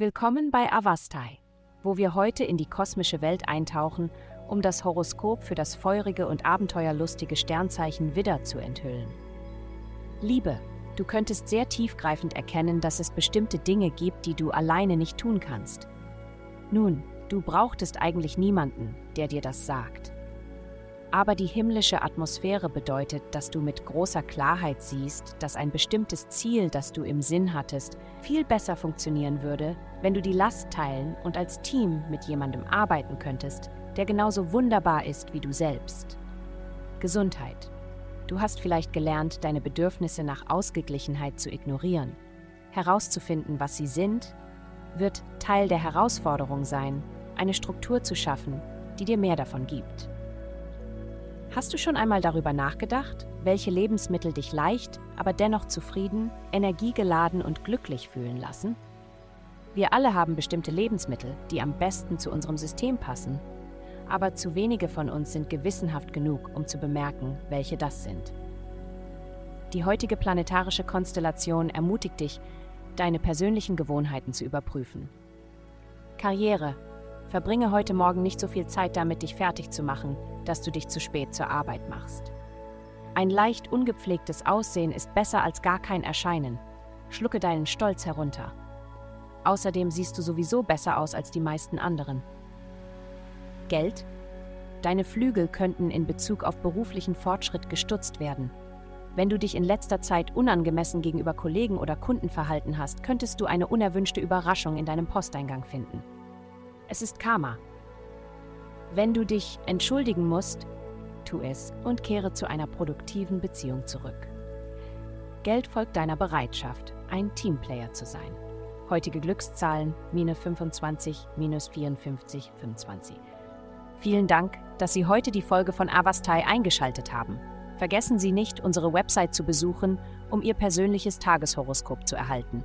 Willkommen bei Avastai, wo wir heute in die kosmische Welt eintauchen, um das Horoskop für das feurige und abenteuerlustige Sternzeichen Widder zu enthüllen. Liebe, du könntest sehr tiefgreifend erkennen, dass es bestimmte Dinge gibt, die du alleine nicht tun kannst. Nun, du brauchtest eigentlich niemanden, der dir das sagt. Aber die himmlische Atmosphäre bedeutet, dass du mit großer Klarheit siehst, dass ein bestimmtes Ziel, das du im Sinn hattest, viel besser funktionieren würde, wenn du die Last teilen und als Team mit jemandem arbeiten könntest, der genauso wunderbar ist wie du selbst. Gesundheit. Du hast vielleicht gelernt, deine Bedürfnisse nach Ausgeglichenheit zu ignorieren. Herauszufinden, was sie sind, wird Teil der Herausforderung sein, eine Struktur zu schaffen, die dir mehr davon gibt. Hast du schon einmal darüber nachgedacht, welche Lebensmittel dich leicht, aber dennoch zufrieden, energiegeladen und glücklich fühlen lassen? Wir alle haben bestimmte Lebensmittel, die am besten zu unserem System passen, aber zu wenige von uns sind gewissenhaft genug, um zu bemerken, welche das sind. Die heutige planetarische Konstellation ermutigt dich, deine persönlichen Gewohnheiten zu überprüfen. Karriere, Verbringe heute Morgen nicht so viel Zeit damit, dich fertig zu machen, dass du dich zu spät zur Arbeit machst. Ein leicht ungepflegtes Aussehen ist besser als gar kein Erscheinen. Schlucke deinen Stolz herunter. Außerdem siehst du sowieso besser aus als die meisten anderen. Geld? Deine Flügel könnten in Bezug auf beruflichen Fortschritt gestutzt werden. Wenn du dich in letzter Zeit unangemessen gegenüber Kollegen oder Kunden verhalten hast, könntest du eine unerwünschte Überraschung in deinem Posteingang finden. Es ist Karma. Wenn du dich entschuldigen musst, tu es und kehre zu einer produktiven Beziehung zurück. Geld folgt deiner Bereitschaft, ein Teamplayer zu sein. Heutige Glückszahlen minus 25, minus 54, 25. Vielen Dank, dass Sie heute die Folge von Avastai eingeschaltet haben. Vergessen Sie nicht, unsere Website zu besuchen, um Ihr persönliches Tageshoroskop zu erhalten.